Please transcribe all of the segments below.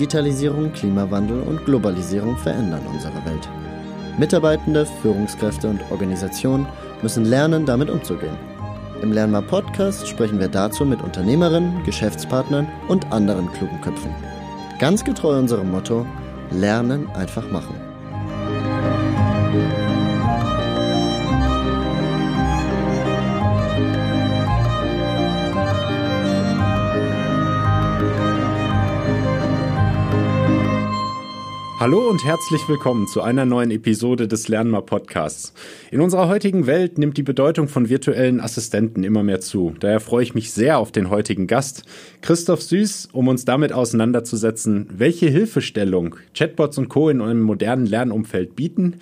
Digitalisierung, Klimawandel und Globalisierung verändern unsere Welt. Mitarbeitende, Führungskräfte und Organisationen müssen lernen, damit umzugehen. Im Lernmar Podcast sprechen wir dazu mit Unternehmerinnen, Geschäftspartnern und anderen klugen Köpfen. Ganz getreu unserem Motto: Lernen einfach machen. Hallo und herzlich willkommen zu einer neuen Episode des Lernmal Podcasts. In unserer heutigen Welt nimmt die Bedeutung von virtuellen Assistenten immer mehr zu. Daher freue ich mich sehr auf den heutigen Gast, Christoph Süß, um uns damit auseinanderzusetzen, welche Hilfestellung Chatbots und Co. in einem modernen Lernumfeld bieten,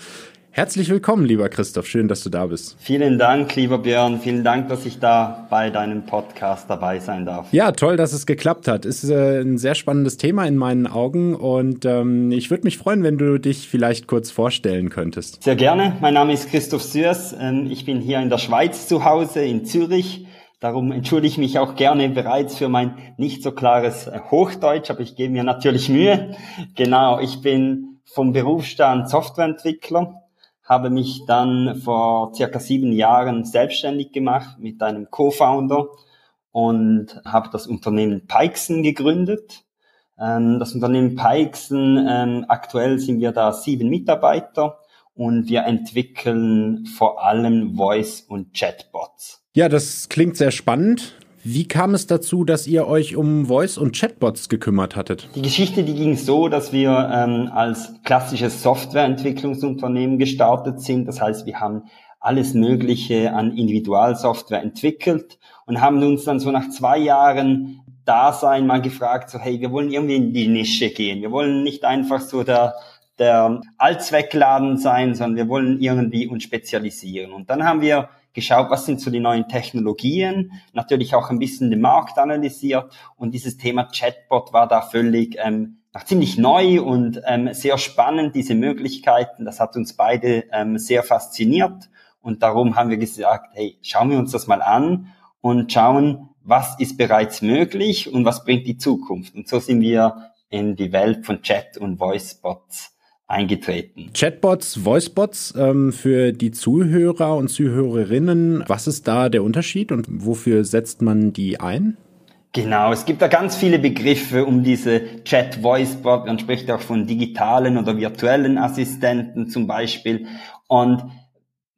Herzlich willkommen, lieber Christoph. Schön, dass du da bist. Vielen Dank, lieber Björn. Vielen Dank, dass ich da bei deinem Podcast dabei sein darf. Ja, toll, dass es geklappt hat. Ist äh, ein sehr spannendes Thema in meinen Augen und ähm, ich würde mich freuen, wenn du dich vielleicht kurz vorstellen könntest. Sehr gerne. Mein Name ist Christoph Sürs. Ähm, ich bin hier in der Schweiz zu Hause, in Zürich. Darum entschuldige ich mich auch gerne bereits für mein nicht so klares äh, Hochdeutsch, aber ich gebe mir natürlich Mühe. Genau, ich bin vom Berufsstand Softwareentwickler habe mich dann vor circa sieben Jahren selbstständig gemacht mit einem Co-Founder und habe das Unternehmen Peixen gegründet. Ähm, das Unternehmen Peixen, ähm, aktuell sind wir da sieben Mitarbeiter und wir entwickeln vor allem Voice- und Chatbots. Ja, das klingt sehr spannend. Wie kam es dazu, dass ihr euch um Voice- und Chatbots gekümmert hattet? Die Geschichte, die ging so, dass wir ähm, als klassisches Softwareentwicklungsunternehmen gestartet sind. Das heißt, wir haben alles Mögliche an Individualsoftware entwickelt und haben uns dann so nach zwei Jahren Dasein mal gefragt, so hey, wir wollen irgendwie in die Nische gehen. Wir wollen nicht einfach so der, der Allzweckladen sein, sondern wir wollen irgendwie uns spezialisieren. Und dann haben wir geschaut, was sind so die neuen Technologien, natürlich auch ein bisschen den Markt analysiert und dieses Thema Chatbot war da völlig ähm, ziemlich neu und ähm, sehr spannend, diese Möglichkeiten. Das hat uns beide ähm, sehr fasziniert und darum haben wir gesagt, hey, schauen wir uns das mal an und schauen, was ist bereits möglich und was bringt die Zukunft. Und so sind wir in die Welt von Chat und Voicebots eingetreten. Chatbots, Voicebots ähm, für die Zuhörer und Zuhörerinnen, was ist da der Unterschied und wofür setzt man die ein? Genau, es gibt da ganz viele Begriffe um diese Chat-Voicebot. Man spricht auch von digitalen oder virtuellen Assistenten zum Beispiel. Und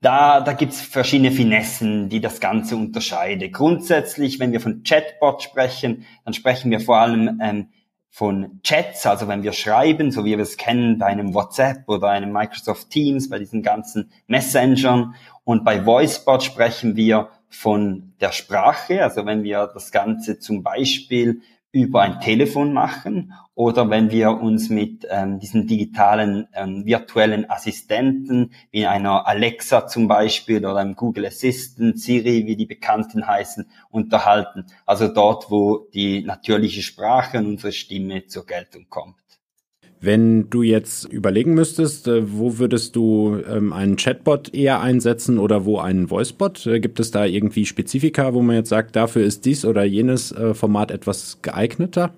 da, da gibt's verschiedene Finessen, die das Ganze unterscheiden. Grundsätzlich, wenn wir von Chatbot sprechen, dann sprechen wir vor allem ähm, von Chats, also wenn wir schreiben, so wie wir es kennen bei einem WhatsApp oder einem Microsoft Teams, bei diesen ganzen Messengern. Und bei VoiceBot sprechen wir von der Sprache, also wenn wir das Ganze zum Beispiel über ein Telefon machen oder wenn wir uns mit ähm, diesen digitalen ähm, virtuellen Assistenten wie einer Alexa zum Beispiel oder einem Google Assistant, Siri, wie die Bekannten heißen, unterhalten. Also dort, wo die natürliche Sprache und unsere Stimme zur Geltung kommt. Wenn du jetzt überlegen müsstest, äh, wo würdest du ähm, einen Chatbot eher einsetzen oder wo einen Voicebot? Äh, gibt es da irgendwie Spezifika, wo man jetzt sagt, dafür ist dies oder jenes äh, Format etwas geeigneter?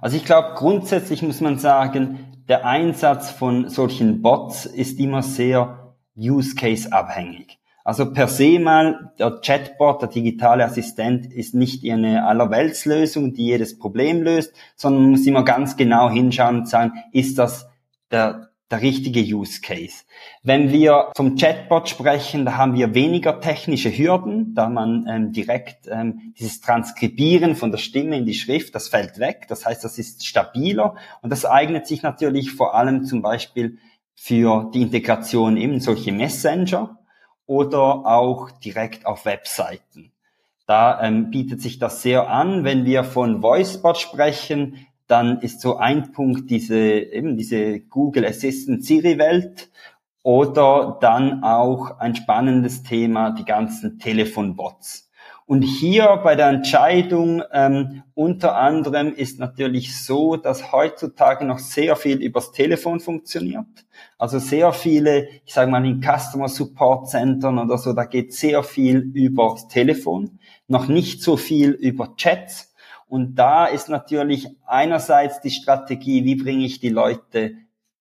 Also ich glaube, grundsätzlich muss man sagen, der Einsatz von solchen Bots ist immer sehr Use Case abhängig. Also per se mal, der Chatbot, der digitale Assistent ist nicht eine Allerweltslösung, die jedes Problem löst, sondern man muss immer ganz genau hinschauen und sagen, ist das der, der richtige Use Case. Wenn wir vom Chatbot sprechen, da haben wir weniger technische Hürden, da man ähm, direkt ähm, dieses Transkribieren von der Stimme in die Schrift, das fällt weg. Das heißt, das ist stabiler und das eignet sich natürlich vor allem zum Beispiel für die Integration in solche Messenger oder auch direkt auf Webseiten. Da ähm, bietet sich das sehr an. Wenn wir von VoiceBot sprechen, dann ist so ein Punkt diese, eben diese Google Assistant Siri Welt oder dann auch ein spannendes Thema, die ganzen Telefonbots. Und hier bei der Entscheidung ähm, unter anderem ist natürlich so, dass heutzutage noch sehr viel übers Telefon funktioniert. Also sehr viele, ich sage mal in Customer Support Centern oder so, da geht sehr viel übers Telefon, noch nicht so viel über Chats. Und da ist natürlich einerseits die Strategie, wie bringe ich die Leute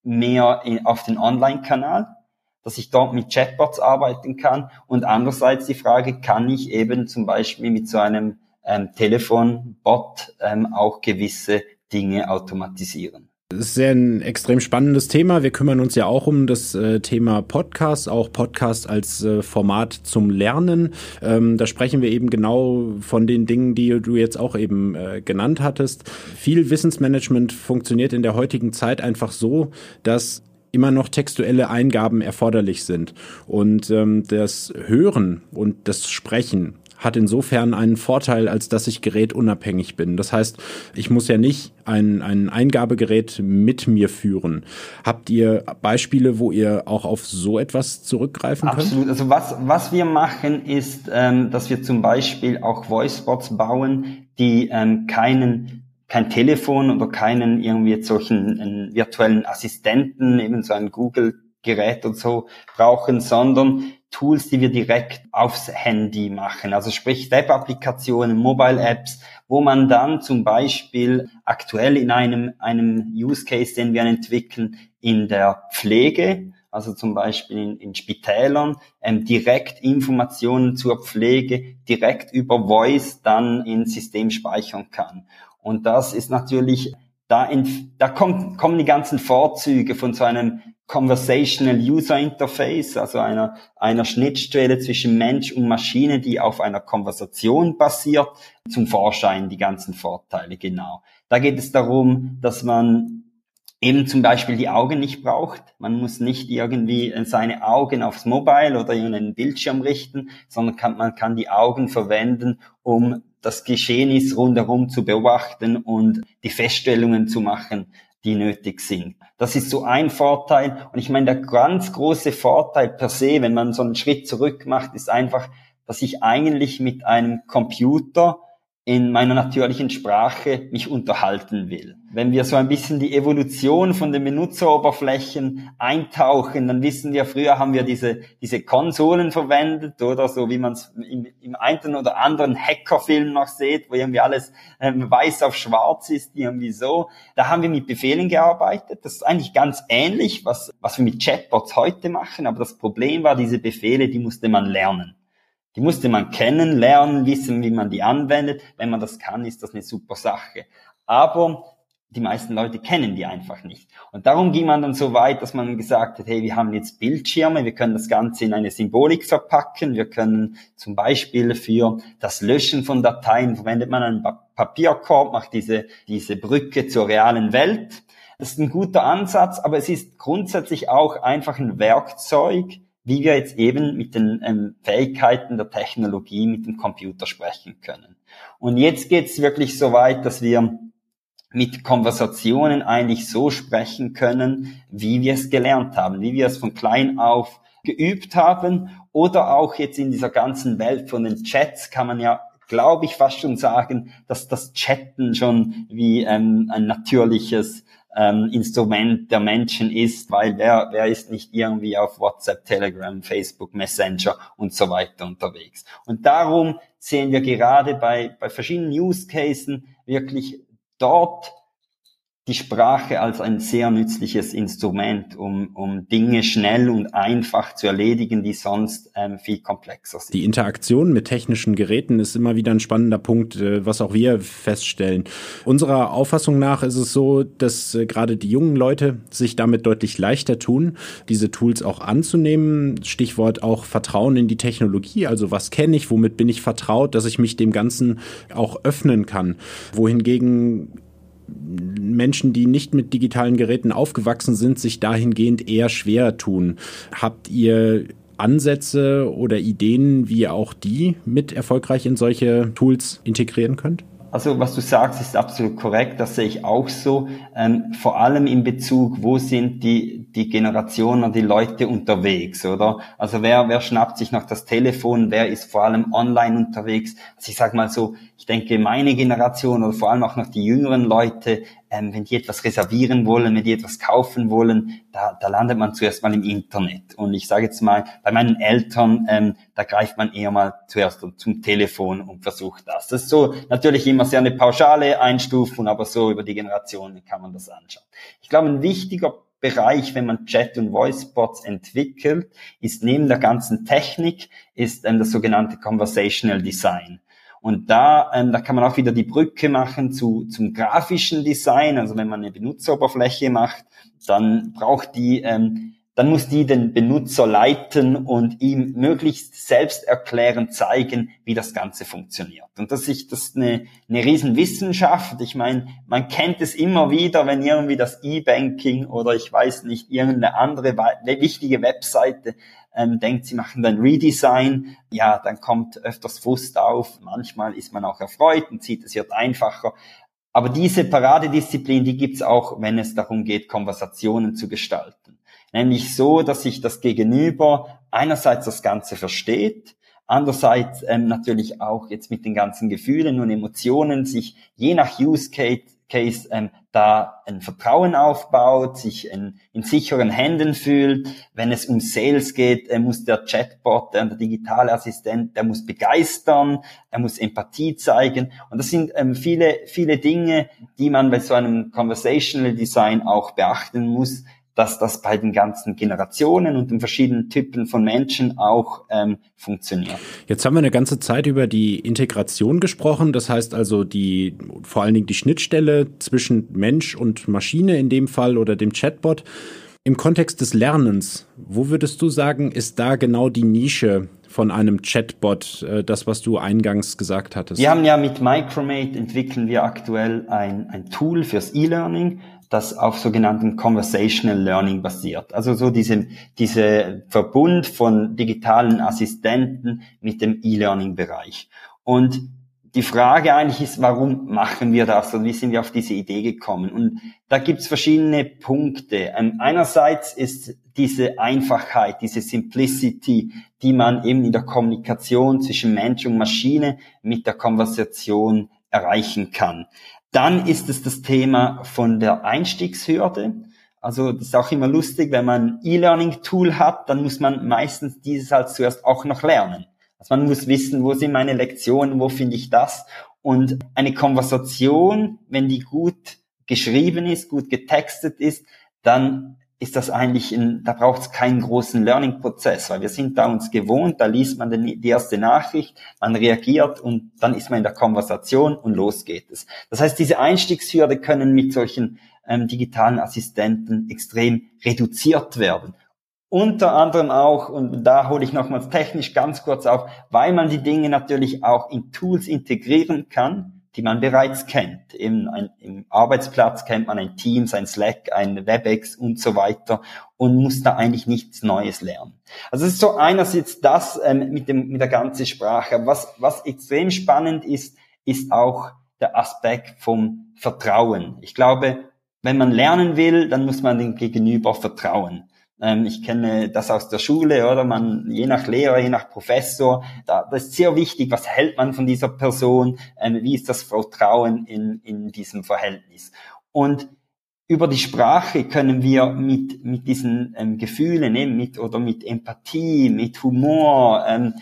mehr in, auf den Online-Kanal, dass ich dort mit Chatbots arbeiten kann. Und andererseits die Frage, kann ich eben zum Beispiel mit so einem ähm, Telefonbot ähm, auch gewisse Dinge automatisieren. Das ist sehr ein extrem spannendes Thema. Wir kümmern uns ja auch um das äh, Thema Podcast, auch Podcast als äh, Format zum Lernen. Ähm, da sprechen wir eben genau von den Dingen, die du jetzt auch eben äh, genannt hattest. Viel Wissensmanagement funktioniert in der heutigen Zeit einfach so, dass immer noch textuelle Eingaben erforderlich sind. Und ähm, das Hören und das Sprechen hat insofern einen Vorteil, als dass ich gerätunabhängig bin. Das heißt, ich muss ja nicht ein, ein Eingabegerät mit mir führen. Habt ihr Beispiele, wo ihr auch auf so etwas zurückgreifen könnt? Absolut. Also was, was wir machen, ist, ähm, dass wir zum Beispiel auch Voicebots bauen, die ähm, keinen kein Telefon oder keinen irgendwie jetzt solchen virtuellen Assistenten, eben so ein Google-Gerät und so brauchen, sondern Tools, die wir direkt aufs Handy machen. Also sprich Web-Applikationen, Mobile-Apps, wo man dann zum Beispiel aktuell in einem, einem Use Case, den wir entwickeln, in der Pflege, also zum Beispiel in, in Spitälern, ähm, direkt Informationen zur Pflege direkt über Voice dann ins System speichern kann. Und das ist natürlich, da, in, da kommt, kommen die ganzen Vorzüge von so einem Conversational User Interface, also einer, einer Schnittstelle zwischen Mensch und Maschine, die auf einer Konversation basiert, zum Vorschein die ganzen Vorteile, genau. Da geht es darum, dass man eben zum Beispiel die Augen nicht braucht. Man muss nicht irgendwie seine Augen aufs Mobile oder in einen Bildschirm richten, sondern kann, man kann die Augen verwenden, um das Geschehnis rundherum zu beobachten und die Feststellungen zu machen, die nötig sind. Das ist so ein Vorteil. Und ich meine, der ganz große Vorteil per se, wenn man so einen Schritt zurück macht, ist einfach, dass ich eigentlich mit einem Computer in meiner natürlichen Sprache mich unterhalten will. Wenn wir so ein bisschen die Evolution von den Benutzeroberflächen eintauchen, dann wissen wir, früher haben wir diese, diese Konsolen verwendet oder so, wie man es im, im einen oder anderen Hackerfilm noch sieht, wo irgendwie alles ähm, weiß auf schwarz ist, irgendwie so. Da haben wir mit Befehlen gearbeitet. Das ist eigentlich ganz ähnlich, was, was wir mit Chatbots heute machen, aber das Problem war, diese Befehle, die musste man lernen. Die musste man kennen, lernen, wissen, wie man die anwendet. Wenn man das kann, ist das eine super Sache. Aber die meisten Leute kennen die einfach nicht. Und darum ging man dann so weit, dass man gesagt hat, hey, wir haben jetzt Bildschirme, wir können das Ganze in eine Symbolik verpacken, wir können zum Beispiel für das Löschen von Dateien verwendet man einen Papierkorb, macht diese, diese Brücke zur realen Welt. Das ist ein guter Ansatz, aber es ist grundsätzlich auch einfach ein Werkzeug, wie wir jetzt eben mit den ähm, Fähigkeiten der Technologie mit dem Computer sprechen können. Und jetzt geht's wirklich so weit, dass wir mit Konversationen eigentlich so sprechen können, wie wir es gelernt haben, wie wir es von klein auf geübt haben oder auch jetzt in dieser ganzen Welt von den Chats kann man ja glaube ich fast schon sagen, dass das Chatten schon wie ähm, ein natürliches ähm, Instrument der Menschen ist, weil wer, wer ist nicht irgendwie auf WhatsApp, Telegram, Facebook, Messenger und so weiter unterwegs. Und darum sehen wir gerade bei, bei verschiedenen Use Cases wirklich dort die Sprache als ein sehr nützliches Instrument, um, um Dinge schnell und einfach zu erledigen, die sonst ähm, viel komplexer sind. Die Interaktion mit technischen Geräten ist immer wieder ein spannender Punkt, äh, was auch wir feststellen. Unserer Auffassung nach ist es so, dass äh, gerade die jungen Leute sich damit deutlich leichter tun, diese Tools auch anzunehmen. Stichwort auch Vertrauen in die Technologie. Also was kenne ich, womit bin ich vertraut, dass ich mich dem Ganzen auch öffnen kann. Wohingegen Menschen, die nicht mit digitalen Geräten aufgewachsen sind, sich dahingehend eher schwer tun. Habt ihr Ansätze oder Ideen, wie ihr auch die mit erfolgreich in solche Tools integrieren könnt? Also was du sagst, ist absolut korrekt, das sehe ich auch so. Ähm, vor allem in Bezug, wo sind die, die Generationen, die Leute unterwegs, oder? Also wer, wer schnappt sich noch das Telefon, wer ist vor allem online unterwegs? Also ich sage mal so, ich denke, meine Generation oder vor allem auch noch die jüngeren Leute ähm, wenn die etwas reservieren wollen, wenn die etwas kaufen wollen, da, da landet man zuerst mal im Internet. Und ich sage jetzt mal, bei meinen Eltern, ähm, da greift man eher mal zuerst zum Telefon und versucht das. Das ist so natürlich immer sehr eine pauschale Einstufung, aber so über die Generationen kann man das anschauen. Ich glaube, ein wichtiger Bereich, wenn man Chat- und Voicebots entwickelt, ist neben der ganzen Technik, ist ähm, das sogenannte Conversational Design. Und da, ähm, da kann man auch wieder die Brücke machen zu, zum grafischen Design. Also wenn man eine Benutzeroberfläche macht, dann braucht die ähm, dann muss die den Benutzer leiten und ihm möglichst selbsterklärend zeigen, wie das Ganze funktioniert. Und das ist, das ist eine, eine Riesenwissenschaft. Ich meine, man kennt es immer wieder, wenn irgendwie das E-Banking oder ich weiß nicht, irgendeine andere wichtige Webseite ähm, denkt, sie machen dann Redesign, ja, dann kommt öfters Frust auf. Manchmal ist man auch erfreut und sieht, es wird einfacher. Aber diese Paradedisziplin, die gibt's auch, wenn es darum geht, Konversationen zu gestalten. Nämlich so, dass sich das Gegenüber einerseits das Ganze versteht, andererseits ähm, natürlich auch jetzt mit den ganzen Gefühlen und Emotionen sich je nach Use Case, ähm, da ein Vertrauen aufbaut, sich in, in sicheren Händen fühlt. Wenn es um Sales geht, äh, muss der Chatbot, der, der digitale Assistent, der muss begeistern, er muss Empathie zeigen. Und das sind ähm, viele, viele Dinge, die man bei so einem Conversational Design auch beachten muss, dass das bei den ganzen Generationen und den verschiedenen Typen von Menschen auch ähm, funktioniert. Jetzt haben wir eine ganze Zeit über die Integration gesprochen, das heißt also die vor allen Dingen die Schnittstelle zwischen Mensch und Maschine in dem Fall oder dem Chatbot. Im Kontext des Lernens, wo würdest du sagen, ist da genau die Nische von einem Chatbot, äh, das, was du eingangs gesagt hattest? Wir haben ja mit Micromate entwickeln wir aktuell ein, ein Tool fürs E-Learning, das auf sogenannten Conversational Learning basiert. Also so diese, diese Verbund von digitalen Assistenten mit dem E-Learning-Bereich. Und die Frage eigentlich ist, warum machen wir das und wie sind wir auf diese Idee gekommen? Und da gibt's verschiedene Punkte. Ähm, einerseits ist diese Einfachheit, diese Simplicity, die man eben in der Kommunikation zwischen Mensch und Maschine mit der Konversation erreichen kann. Dann ist es das Thema von der Einstiegshürde. Also das ist auch immer lustig, wenn man ein E-Learning-Tool hat, dann muss man meistens dieses halt zuerst auch noch lernen. Also man muss wissen, wo sind meine Lektionen, wo finde ich das. Und eine Konversation, wenn die gut geschrieben ist, gut getextet ist, dann ist das eigentlich, ein, da braucht es keinen großen Learning-Prozess, weil wir sind da uns gewohnt, da liest man die erste Nachricht, man reagiert und dann ist man in der Konversation und los geht es. Das heißt, diese Einstiegshürde können mit solchen ähm, digitalen Assistenten extrem reduziert werden. Unter anderem auch, und da hole ich nochmals technisch ganz kurz auf, weil man die Dinge natürlich auch in Tools integrieren kann, die man bereits kennt. Im, ein, Im Arbeitsplatz kennt man ein Teams, ein Slack, ein WebEx und so weiter und muss da eigentlich nichts Neues lernen. Also es ist so einerseits das ähm, mit, dem, mit der ganzen Sprache. Was, was extrem spannend ist, ist auch der Aspekt vom Vertrauen. Ich glaube, wenn man lernen will, dann muss man dem Gegenüber vertrauen. Ähm, ich kenne das aus der Schule, oder? Man, je nach Lehrer, je nach Professor, da, das ist sehr wichtig, was hält man von dieser Person, ähm, wie ist das Vertrauen in, in diesem Verhältnis. Und über die Sprache können wir mit, mit diesen ähm, Gefühlen, eben mit, oder mit Empathie, mit Humor ähm,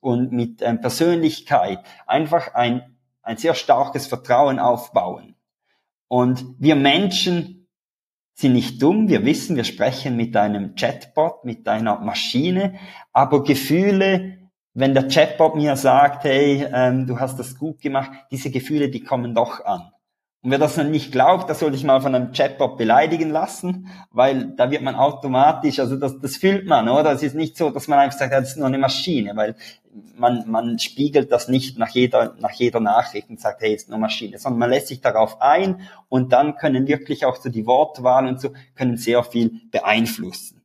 und mit ähm, Persönlichkeit einfach ein, ein sehr starkes Vertrauen aufbauen. Und wir Menschen sind nicht dumm. Wir wissen, wir sprechen mit einem Chatbot, mit einer Maschine. Aber Gefühle, wenn der Chatbot mir sagt, hey, ähm, du hast das gut gemacht, diese Gefühle, die kommen doch an. Und wer das noch nicht glaubt, das sollte ich mal von einem Chatbot beleidigen lassen, weil da wird man automatisch, also das, das fühlt man, oder? Es ist nicht so, dass man einfach sagt, das ist nur eine Maschine, weil man, man spiegelt das nicht nach jeder, nach jeder Nachricht und sagt, hey, ist nur Maschine, sondern man lässt sich darauf ein und dann können wirklich auch so die Wortwahl und so, können sehr viel beeinflussen.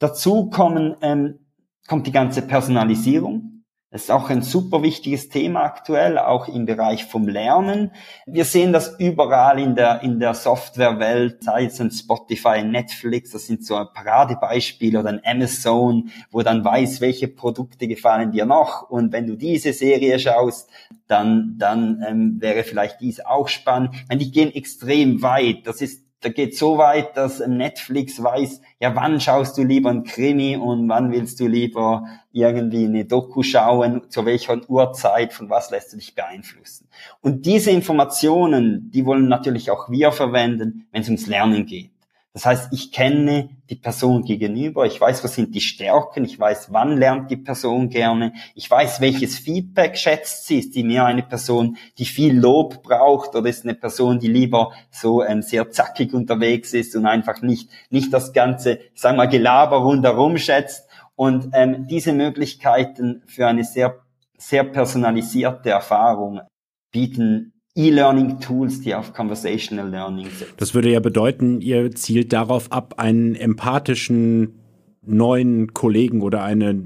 Dazu kommen, ähm, kommt die ganze Personalisierung. Das ist auch ein super wichtiges Thema aktuell, auch im Bereich vom Lernen. Wir sehen das überall in der, in der Softwarewelt, sei es ein Spotify, Netflix, das sind so ein Paradebeispiele oder ein Amazon, wo dann weiß, welche Produkte gefallen dir noch. Und wenn du diese Serie schaust, dann, dann ähm, wäre vielleicht dies auch spannend. Meine, die gehen extrem weit. Das ist da geht so weit, dass Netflix weiß, ja, wann schaust du lieber ein Krimi und wann willst du lieber irgendwie eine Doku schauen, zu welcher Uhrzeit, von was lässt du dich beeinflussen. Und diese Informationen, die wollen natürlich auch wir verwenden, wenn es ums Lernen geht. Das heißt, ich kenne die Person gegenüber, ich weiß, was sind die Stärken, ich weiß, wann lernt die Person gerne, ich weiß, welches Feedback schätzt sie, ist die mehr eine Person, die viel Lob braucht oder ist eine Person, die lieber so ähm, sehr zackig unterwegs ist und einfach nicht, nicht das ganze, sagen wir mal, Gelaber rundherum schätzt. Und ähm, diese Möglichkeiten für eine sehr, sehr personalisierte Erfahrung bieten E-Learning-Tools, die auf Conversational Learning sind. Das würde ja bedeuten, ihr zielt darauf ab, einen empathischen neuen Kollegen oder eine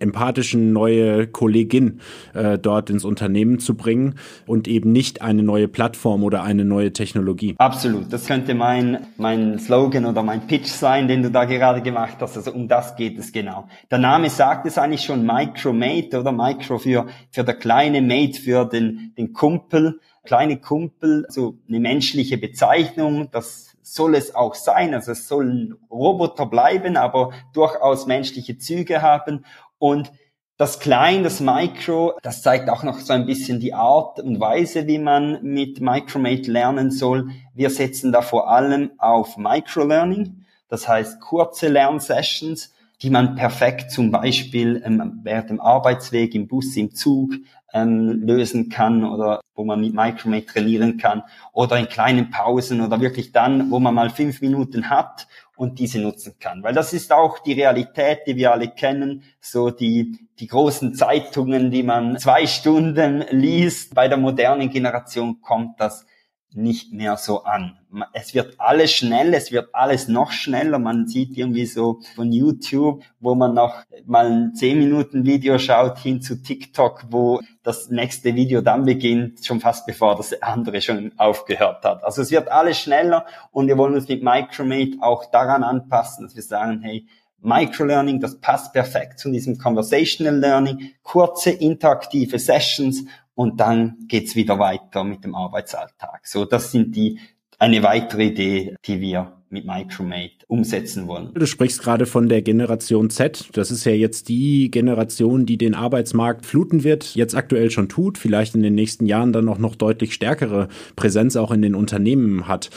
empathischen neue Kollegin äh, dort ins Unternehmen zu bringen und eben nicht eine neue Plattform oder eine neue Technologie. Absolut. Das könnte mein, mein Slogan oder mein Pitch sein, den du da gerade gemacht hast. Also um das geht es genau. Der Name sagt es eigentlich schon Micromate oder Micro für, für der kleine Mate, für den, den Kumpel kleine Kumpel, so eine menschliche Bezeichnung, das soll es auch sein. Also es soll ein Roboter bleiben, aber durchaus menschliche Züge haben. Und das Klein, das Micro, das zeigt auch noch so ein bisschen die Art und Weise, wie man mit Micromate lernen soll. Wir setzen da vor allem auf Microlearning, das heißt kurze Lernsessions, die man perfekt zum Beispiel ähm, während dem Arbeitsweg, im Bus, im Zug ähm, lösen kann oder wo man mit Micromate trainieren kann oder in kleinen Pausen oder wirklich dann, wo man mal fünf Minuten hat und diese nutzen kann. Weil das ist auch die Realität, die wir alle kennen, so die, die großen Zeitungen, die man zwei Stunden liest. Bei der modernen Generation kommt das nicht mehr so an. Es wird alles schnell, es wird alles noch schneller. Man sieht irgendwie so von YouTube, wo man noch mal ein 10 Minuten Video schaut, hin zu TikTok, wo das nächste Video dann beginnt, schon fast bevor das andere schon aufgehört hat. Also es wird alles schneller und wir wollen uns mit Micromate auch daran anpassen, dass wir sagen, hey, Microlearning, das passt perfekt zu diesem Conversational Learning, kurze interaktive Sessions und dann geht's wieder weiter mit dem Arbeitsalltag. So, das sind die eine weitere Idee, die wir mit Micromate umsetzen wollen. Du sprichst gerade von der Generation Z. Das ist ja jetzt die Generation, die den Arbeitsmarkt fluten wird, jetzt aktuell schon tut, vielleicht in den nächsten Jahren dann auch noch deutlich stärkere Präsenz auch in den Unternehmen hat.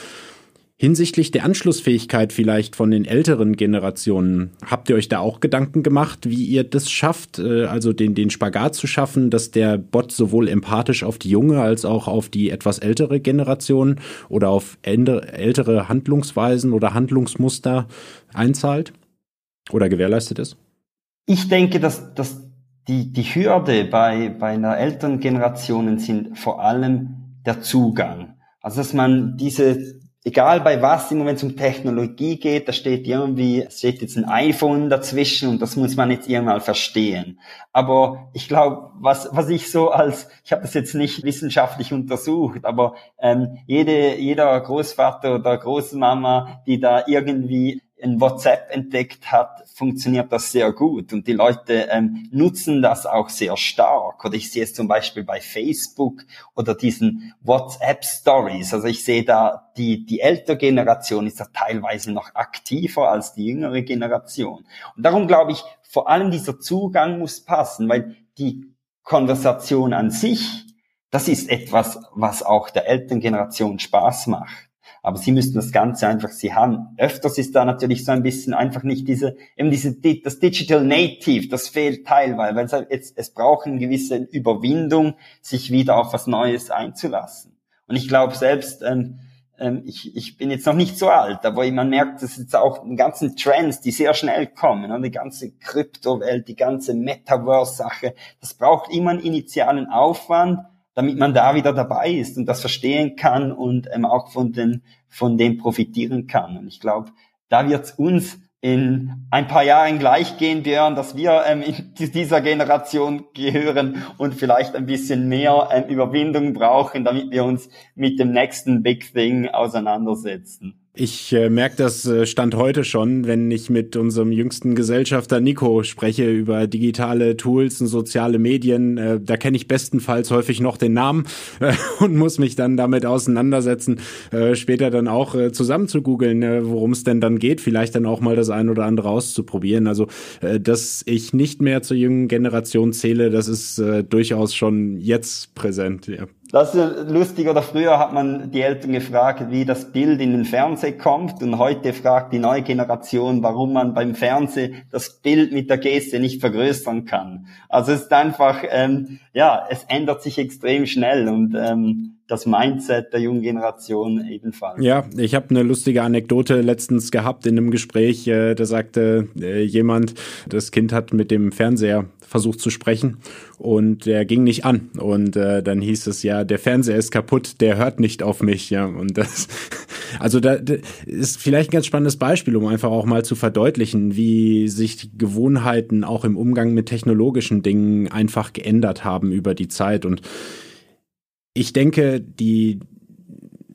Hinsichtlich der Anschlussfähigkeit vielleicht von den älteren Generationen, habt ihr euch da auch Gedanken gemacht, wie ihr das schafft, äh, also den, den Spagat zu schaffen, dass der Bot sowohl empathisch auf die junge als auch auf die etwas ältere Generation oder auf ältere Handlungsweisen oder Handlungsmuster einzahlt oder gewährleistet ist? Ich denke, dass, dass die, die Hürde bei, bei einer älteren Generation sind vor allem der Zugang. Also dass man diese egal bei was, immer wenn es um Technologie geht, da steht irgendwie, es steht jetzt ein iPhone dazwischen und das muss man jetzt irgendwann verstehen. Aber ich glaube, was, was ich so als, ich habe das jetzt nicht wissenschaftlich untersucht, aber ähm, jede, jeder Großvater oder Großmama, die da irgendwie ein WhatsApp entdeckt hat, funktioniert das sehr gut und die Leute ähm, nutzen das auch sehr stark. Oder ich sehe es zum Beispiel bei Facebook oder diesen WhatsApp Stories. Also ich sehe da die die ältere Generation ist da teilweise noch aktiver als die jüngere Generation. Und darum glaube ich, vor allem dieser Zugang muss passen, weil die Konversation an sich, das ist etwas, was auch der Elterngeneration Spaß macht. Aber sie müssten das Ganze einfach, sie haben, öfters ist da natürlich so ein bisschen einfach nicht diese, eben diese, das Digital Native, das fehlt teilweise, weil es, halt jetzt, es braucht eine gewisse Überwindung, sich wieder auf was Neues einzulassen. Und ich glaube selbst, ähm, ähm, ich, ich bin jetzt noch nicht so alt, aber man merkt, dass jetzt auch die ganzen Trends, die sehr schnell kommen, und die ganze Kryptowelt, die ganze Metaverse-Sache, das braucht immer einen initialen Aufwand, damit man da wieder dabei ist und das verstehen kann und ähm, auch von, den, von dem profitieren kann. Und ich glaube, da wird es uns in ein paar Jahren gleich gehen, Björn, dass wir ähm, in dieser Generation gehören und vielleicht ein bisschen mehr ähm, Überwindung brauchen, damit wir uns mit dem nächsten Big Thing auseinandersetzen. Ich äh, merke das äh, Stand heute schon, wenn ich mit unserem jüngsten Gesellschafter Nico spreche über digitale Tools und soziale Medien. Äh, da kenne ich bestenfalls häufig noch den Namen äh, und muss mich dann damit auseinandersetzen, äh, später dann auch äh, zusammen zu googeln, äh, worum es denn dann geht, vielleicht dann auch mal das ein oder andere auszuprobieren. Also, äh, dass ich nicht mehr zur jungen Generation zähle, das ist äh, durchaus schon jetzt präsent. Ja. Das ist lustig, oder früher hat man die Eltern gefragt, wie das Bild in den Fernseher kommt und heute fragt die neue Generation, warum man beim Fernsehen das Bild mit der Geste nicht vergrößern kann. Also es ist einfach, ähm, ja, es ändert sich extrem schnell und ähm, das Mindset der jungen Generation ebenfalls. Ja, ich habe eine lustige Anekdote letztens gehabt in einem Gespräch. Äh, da sagte äh, jemand, das Kind hat mit dem Fernseher versucht zu sprechen und der ging nicht an. Und äh, dann hieß es ja, der Fernseher ist kaputt, der hört nicht auf mich. Ja, und das, also da, da ist vielleicht ein ganz spannendes Beispiel, um einfach auch mal zu verdeutlichen, wie sich Gewohnheiten auch im Umgang mit technologischen Dingen einfach geändert haben über die Zeit und ich denke, die,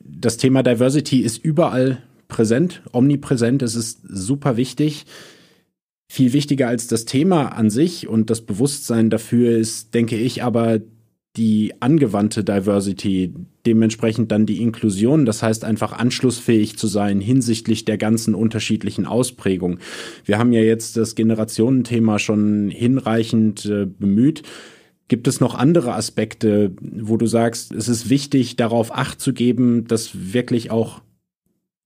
das Thema Diversity ist überall präsent, omnipräsent. Es ist super wichtig. Viel wichtiger als das Thema an sich und das Bewusstsein dafür ist, denke ich, aber die angewandte Diversity, dementsprechend dann die Inklusion, das heißt einfach anschlussfähig zu sein hinsichtlich der ganzen unterschiedlichen Ausprägungen. Wir haben ja jetzt das Generationenthema schon hinreichend äh, bemüht. Gibt es noch andere Aspekte, wo du sagst, es ist wichtig, darauf Acht zu geben, dass wirklich auch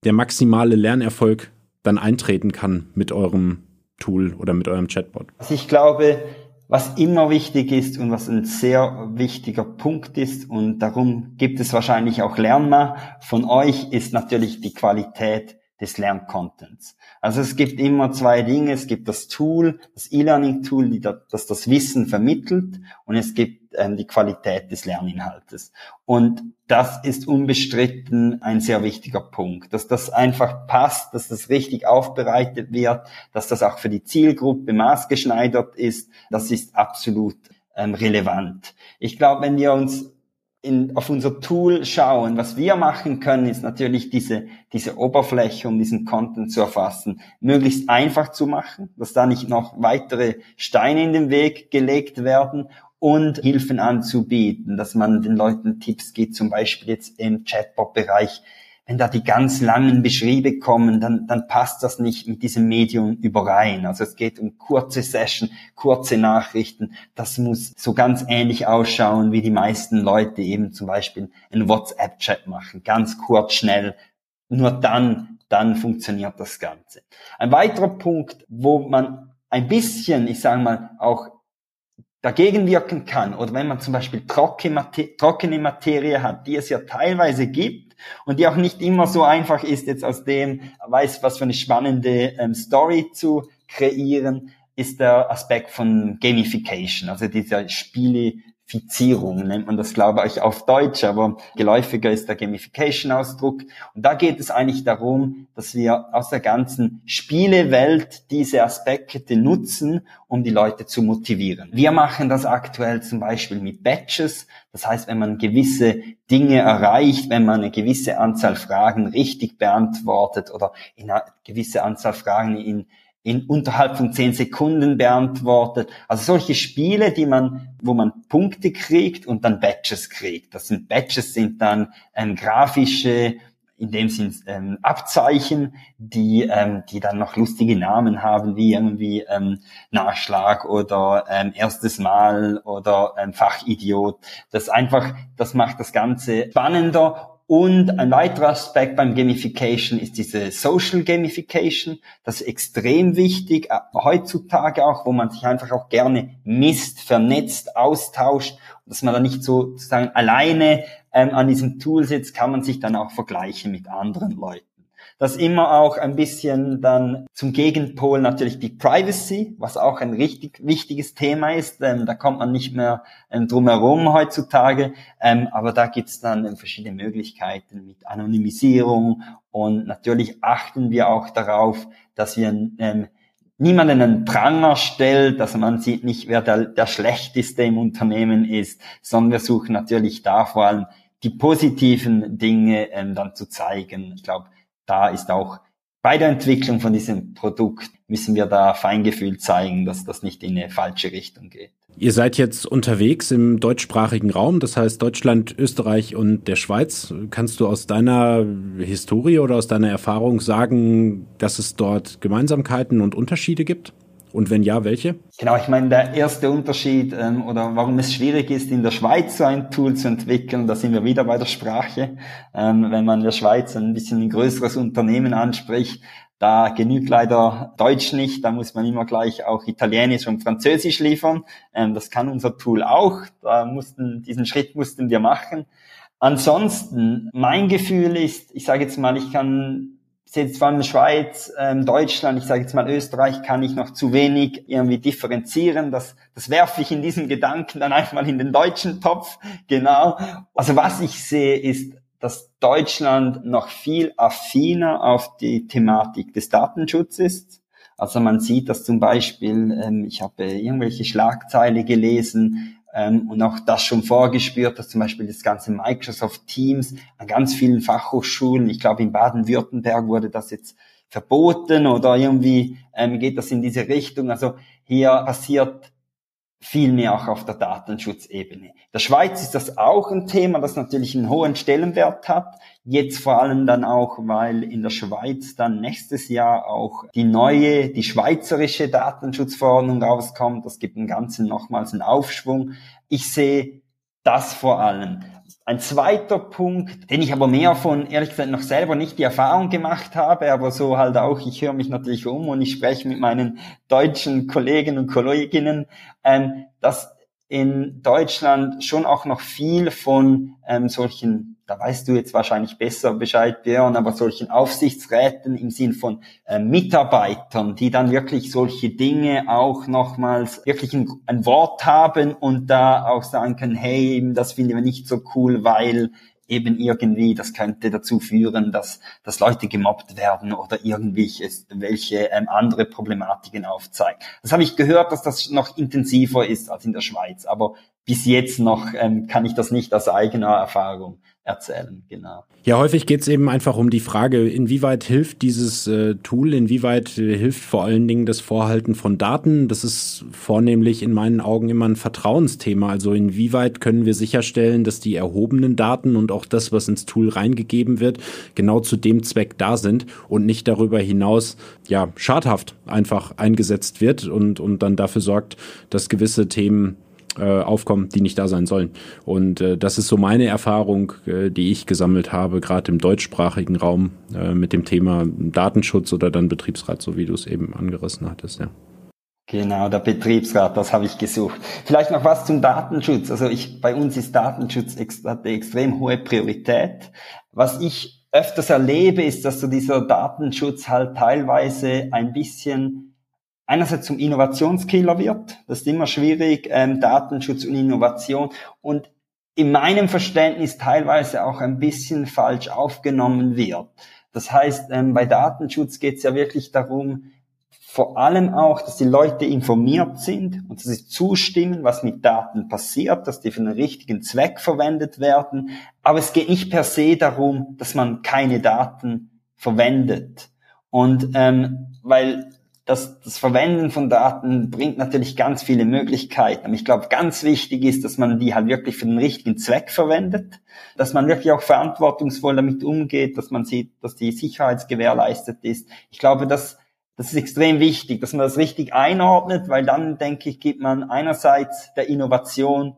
der maximale Lernerfolg dann eintreten kann mit eurem Tool oder mit eurem Chatbot? Also ich glaube, was immer wichtig ist und was ein sehr wichtiger Punkt ist und darum gibt es wahrscheinlich auch Lernma von euch, ist natürlich die Qualität des Lerncontents. Also es gibt immer zwei Dinge. Es gibt das Tool, das E-Learning-Tool, das das Wissen vermittelt und es gibt ähm, die Qualität des Lerninhaltes. Und das ist unbestritten ein sehr wichtiger Punkt, dass das einfach passt, dass das richtig aufbereitet wird, dass das auch für die Zielgruppe maßgeschneidert ist. Das ist absolut ähm, relevant. Ich glaube, wenn wir uns in, auf unser Tool schauen, was wir machen können, ist natürlich diese, diese Oberfläche, um diesen Content zu erfassen, möglichst einfach zu machen, dass da nicht noch weitere Steine in den Weg gelegt werden und Hilfen anzubieten, dass man den Leuten Tipps gibt, zum Beispiel jetzt im Chatbot-Bereich, wenn da die ganz langen Beschriebe kommen, dann, dann passt das nicht mit diesem Medium überein. Also es geht um kurze Session, kurze Nachrichten. Das muss so ganz ähnlich ausschauen, wie die meisten Leute eben zum Beispiel einen WhatsApp-Chat machen. Ganz kurz, schnell. Nur dann, dann funktioniert das Ganze. Ein weiterer Punkt, wo man ein bisschen, ich sage mal, auch dagegen wirken kann, oder wenn man zum Beispiel trockene Materie hat, die es ja teilweise gibt, und die auch nicht immer so einfach ist, jetzt aus dem, weiß was für eine spannende ähm, Story zu kreieren, ist der Aspekt von Gamification, also dieser Spiele, Gamifizierung nennt man das, glaube ich, auf Deutsch, aber geläufiger ist der Gamification-Ausdruck. Und da geht es eigentlich darum, dass wir aus der ganzen Spielewelt diese Aspekte nutzen, um die Leute zu motivieren. Wir machen das aktuell zum Beispiel mit Batches. Das heißt, wenn man gewisse Dinge erreicht, wenn man eine gewisse Anzahl Fragen richtig beantwortet oder in eine gewisse Anzahl Fragen in in unterhalb von zehn Sekunden beantwortet. Also solche Spiele, die man, wo man Punkte kriegt und dann Badges kriegt. Das sind Badges sind dann ähm, grafische, in dem sind ähm, Abzeichen, die, ähm, die dann noch lustige Namen haben, wie irgendwie ähm, Nachschlag oder ähm, erstes Mal oder ähm, Fachidiot. Das einfach, das macht das Ganze spannender und ein weiterer Aspekt beim Gamification ist diese Social Gamification. Das ist extrem wichtig, äh, heutzutage auch, wo man sich einfach auch gerne misst, vernetzt, austauscht. Dass man da nicht so sozusagen alleine ähm, an diesem Tool sitzt, kann man sich dann auch vergleichen mit anderen Leuten. Das immer auch ein bisschen dann zum Gegenpol natürlich die Privacy, was auch ein richtig wichtiges Thema ist. Ähm, da kommt man nicht mehr ähm, drum herum heutzutage. Ähm, aber da gibt's dann ähm, verschiedene Möglichkeiten mit Anonymisierung und natürlich achten wir auch darauf, dass wir ähm, niemanden einen Pranger stellt, also man sieht nicht, wer der, der Schlechteste im Unternehmen ist, sondern wir suchen natürlich da vor allem die positiven Dinge ähm, dann zu zeigen. Ich glaube, da ist auch bei der Entwicklung von diesem Produkt müssen wir da Feingefühl zeigen, dass das nicht in eine falsche Richtung geht. Ihr seid jetzt unterwegs im deutschsprachigen Raum, das heißt Deutschland, Österreich und der Schweiz. Kannst du aus deiner Historie oder aus deiner Erfahrung sagen, dass es dort Gemeinsamkeiten und Unterschiede gibt? Und wenn ja, welche? Genau, ich meine, der erste Unterschied ähm, oder warum es schwierig ist, in der Schweiz so ein Tool zu entwickeln, da sind wir wieder bei der Sprache. Ähm, wenn man in der Schweiz ein bisschen ein größeres Unternehmen anspricht, da genügt leider Deutsch nicht, da muss man immer gleich auch Italienisch und Französisch liefern. Ähm, das kann unser Tool auch. Da mussten, diesen Schritt mussten wir machen. Ansonsten, mein Gefühl ist, ich sage jetzt mal, ich kann jetzt vor allem Schweiz, ähm, Deutschland, ich sage jetzt mal Österreich, kann ich noch zu wenig irgendwie differenzieren. Das, das werfe ich in diesem Gedanken dann einfach mal in den deutschen Topf. Genau. Also was ich sehe, ist, dass Deutschland noch viel affiner auf die Thematik des Datenschutzes ist. Also man sieht, dass zum Beispiel, ähm, ich habe irgendwelche Schlagzeile gelesen, ähm, und auch das schon vorgespürt, dass zum Beispiel das ganze Microsoft Teams an ganz vielen Fachhochschulen, ich glaube in Baden-Württemberg wurde das jetzt verboten oder irgendwie ähm, geht das in diese Richtung. Also hier passiert viel mehr auch auf der Datenschutzebene. Der Schweiz ist das auch ein Thema, das natürlich einen hohen Stellenwert hat. Jetzt vor allem dann auch, weil in der Schweiz dann nächstes Jahr auch die neue, die schweizerische Datenschutzverordnung rauskommt. Das gibt dem Ganzen nochmals einen Aufschwung. Ich sehe das vor allem. Ein zweiter Punkt, den ich aber mehr von, ehrlich gesagt, noch selber nicht die Erfahrung gemacht habe, aber so halt auch, ich höre mich natürlich um und ich spreche mit meinen deutschen Kollegen und Kolleginnen, ähm, dass in Deutschland schon auch noch viel von ähm, solchen da weißt du jetzt wahrscheinlich besser Bescheid, Björn, aber solchen Aufsichtsräten im Sinn von äh, Mitarbeitern, die dann wirklich solche Dinge auch nochmals wirklich ein, ein, Wort haben und da auch sagen können, hey, das finden wir nicht so cool, weil eben irgendwie, das könnte dazu führen, dass, dass Leute gemobbt werden oder irgendwie welche ähm, andere Problematiken aufzeigen. Das habe ich gehört, dass das noch intensiver ist als in der Schweiz, aber bis jetzt noch ähm, kann ich das nicht aus eigener Erfahrung erzählen, genau. Ja, häufig geht es eben einfach um die Frage, inwieweit hilft dieses äh, Tool, inwieweit äh, hilft vor allen Dingen das Vorhalten von Daten. Das ist vornehmlich in meinen Augen immer ein Vertrauensthema. Also inwieweit können wir sicherstellen, dass die erhobenen Daten und auch das, was ins Tool reingegeben wird, genau zu dem Zweck da sind und nicht darüber hinaus ja schadhaft einfach eingesetzt wird und, und dann dafür sorgt, dass gewisse Themen aufkommen, die nicht da sein sollen. Und äh, das ist so meine Erfahrung, äh, die ich gesammelt habe, gerade im deutschsprachigen Raum äh, mit dem Thema Datenschutz oder dann Betriebsrat, so wie du es eben angerissen hattest, ja. Genau, der Betriebsrat, das habe ich gesucht. Vielleicht noch was zum Datenschutz. Also ich, bei uns ist Datenschutz ex, hat eine extrem hohe Priorität. Was ich öfters erlebe, ist, dass so dieser Datenschutz halt teilweise ein bisschen einerseits zum Innovationskiller wird. Das ist immer schwierig, ähm, Datenschutz und Innovation. Und in meinem Verständnis teilweise auch ein bisschen falsch aufgenommen wird. Das heißt, ähm, bei Datenschutz geht es ja wirklich darum, vor allem auch, dass die Leute informiert sind und dass sie zustimmen, was mit Daten passiert, dass die für den richtigen Zweck verwendet werden. Aber es geht nicht per se darum, dass man keine Daten verwendet. Und ähm, weil das, das Verwenden von Daten bringt natürlich ganz viele Möglichkeiten. Aber ich glaube, ganz wichtig ist, dass man die halt wirklich für den richtigen Zweck verwendet, dass man wirklich auch verantwortungsvoll damit umgeht, dass man sieht, dass die Sicherheit gewährleistet ist. Ich glaube, das, das ist extrem wichtig, dass man das richtig einordnet, weil dann, denke ich, gibt man einerseits der Innovation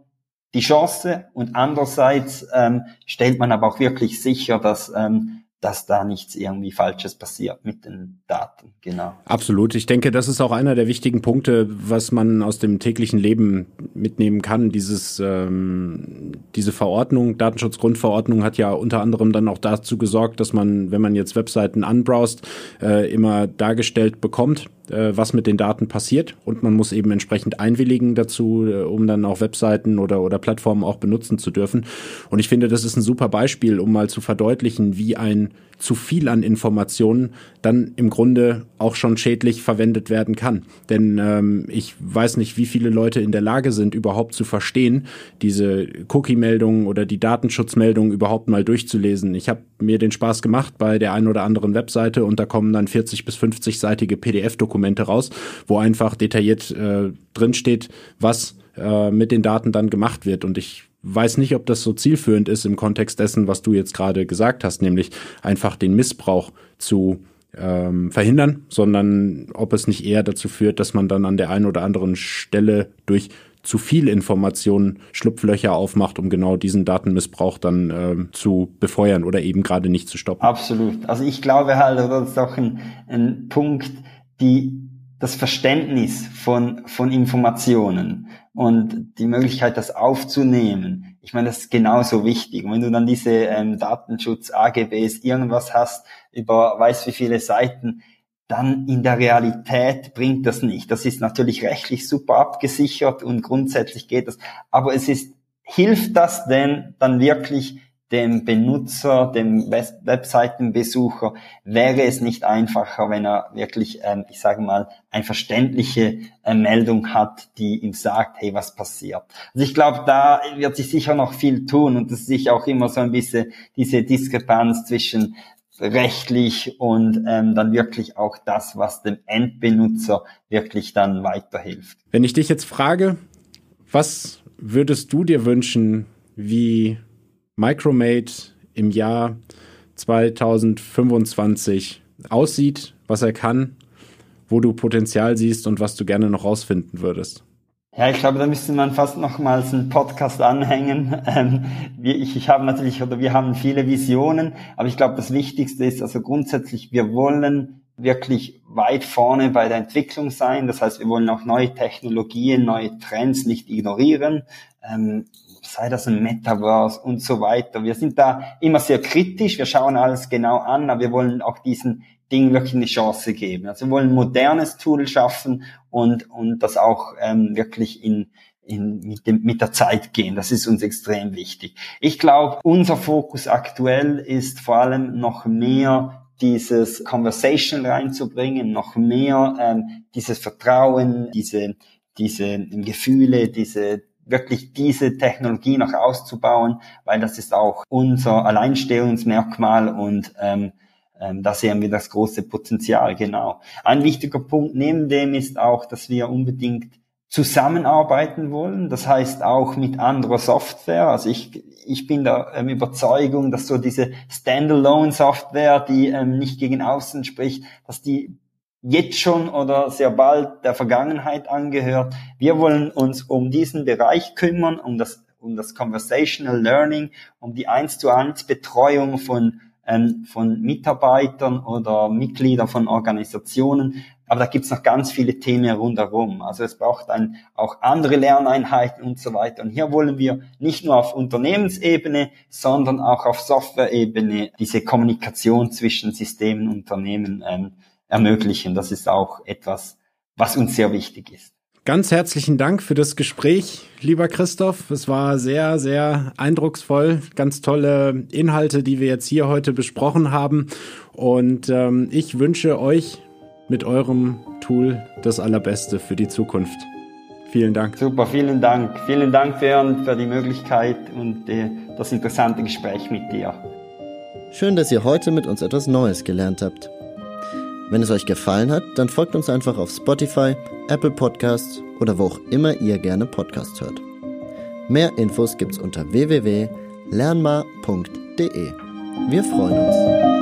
die Chance und andererseits ähm, stellt man aber auch wirklich sicher, dass ähm, dass da nichts irgendwie Falsches passiert mit den Daten. Genau. Absolut. Ich denke, das ist auch einer der wichtigen Punkte, was man aus dem täglichen Leben mitnehmen kann. Dieses, ähm, diese Verordnung, Datenschutzgrundverordnung hat ja unter anderem dann auch dazu gesorgt, dass man, wenn man jetzt Webseiten anbrowst, äh, immer dargestellt bekommt, was mit den Daten passiert und man muss eben entsprechend einwilligen dazu, äh, um dann auch Webseiten oder, oder Plattformen auch benutzen zu dürfen. Und ich finde, das ist ein super Beispiel, um mal zu verdeutlichen, wie ein zu viel an Informationen dann im Grunde auch schon schädlich verwendet werden kann. Denn ähm, ich weiß nicht, wie viele Leute in der Lage sind, überhaupt zu verstehen, diese Cookie-Meldungen oder die Datenschutzmeldungen überhaupt mal durchzulesen. Ich habe mir den Spaß gemacht bei der einen oder anderen Webseite und da kommen dann 40 bis 50-seitige PDF-Dokumente raus, wo einfach detailliert äh, drinsteht, was äh, mit den Daten dann gemacht wird. Und ich weiß nicht, ob das so zielführend ist im Kontext dessen, was du jetzt gerade gesagt hast, nämlich einfach den Missbrauch zu ähm, verhindern, sondern ob es nicht eher dazu führt, dass man dann an der einen oder anderen Stelle durch zu viel Informationen Schlupflöcher aufmacht, um genau diesen Datenmissbrauch dann äh, zu befeuern oder eben gerade nicht zu stoppen. Absolut. Also ich glaube halt, das ist auch ein, ein Punkt, die das Verständnis von, von Informationen und die Möglichkeit, das aufzunehmen. Ich meine, das ist genauso wichtig. Und wenn du dann diese ähm, Datenschutz-AGBs irgendwas hast über weiß wie viele Seiten, dann in der Realität bringt das nicht. Das ist natürlich rechtlich super abgesichert und grundsätzlich geht das. Aber es ist, hilft das denn dann wirklich dem Benutzer, dem Webseitenbesucher, wäre es nicht einfacher, wenn er wirklich, ähm, ich sage mal, eine verständliche äh, Meldung hat, die ihm sagt, hey, was passiert. Also ich glaube, da wird sich sicher noch viel tun und das ist sicher auch immer so ein bisschen diese Diskrepanz zwischen rechtlich und ähm, dann wirklich auch das, was dem Endbenutzer wirklich dann weiterhilft. Wenn ich dich jetzt frage, was würdest du dir wünschen, wie Micromate im Jahr 2025 aussieht, was er kann, wo du Potenzial siehst und was du gerne noch rausfinden würdest? Ja, ich glaube, da müsste man fast nochmals einen Podcast anhängen. Ähm, ich, ich habe natürlich, oder wir haben viele Visionen, aber ich glaube, das Wichtigste ist, also grundsätzlich, wir wollen wirklich weit vorne bei der Entwicklung sein. Das heißt, wir wollen auch neue Technologien, neue Trends nicht ignorieren. Ähm, sei das ein Metaverse und so weiter. Wir sind da immer sehr kritisch, wir schauen alles genau an, aber wir wollen auch diesen Dingen wirklich eine Chance geben. Also wir wollen ein modernes Tool schaffen und, und das auch ähm, wirklich in, in, mit, dem, mit der Zeit gehen. Das ist uns extrem wichtig. Ich glaube, unser Fokus aktuell ist vor allem noch mehr dieses Conversation reinzubringen, noch mehr ähm, dieses Vertrauen, diese, diese Gefühle, diese wirklich diese Technologie noch auszubauen, weil das ist auch unser Alleinstehungsmerkmal und ähm, ähm, da sehen wir das große Potenzial, genau. Ein wichtiger Punkt neben dem ist auch, dass wir unbedingt zusammenarbeiten wollen, das heißt auch mit anderer Software. Also ich, ich bin der ähm, Überzeugung, dass so diese Standalone-Software, die ähm, nicht gegen außen spricht, dass die jetzt schon oder sehr bald der Vergangenheit angehört. Wir wollen uns um diesen Bereich kümmern, um das, um das Conversational Learning, um die eins zu eins Betreuung von, ähm, von Mitarbeitern oder Mitgliedern von Organisationen. Aber da gibt's noch ganz viele Themen rundherum. Also es braucht dann auch andere Lerneinheiten und so weiter. Und hier wollen wir nicht nur auf Unternehmensebene, sondern auch auf Softwareebene diese Kommunikation zwischen Systemen und Unternehmen ähm, ermöglichen. Das ist auch etwas, was uns sehr wichtig ist. Ganz herzlichen Dank für das Gespräch, lieber Christoph. Es war sehr, sehr eindrucksvoll. Ganz tolle Inhalte, die wir jetzt hier heute besprochen haben. Und ähm, ich wünsche euch mit eurem Tool das Allerbeste für die Zukunft. Vielen Dank. Super, vielen Dank. Vielen Dank, Björn, für die Möglichkeit und äh, das interessante Gespräch mit dir. Schön, dass ihr heute mit uns etwas Neues gelernt habt. Wenn es euch gefallen hat, dann folgt uns einfach auf Spotify, Apple Podcasts oder wo auch immer ihr gerne Podcasts hört. Mehr Infos gibt's unter www.lernma.de. Wir freuen uns.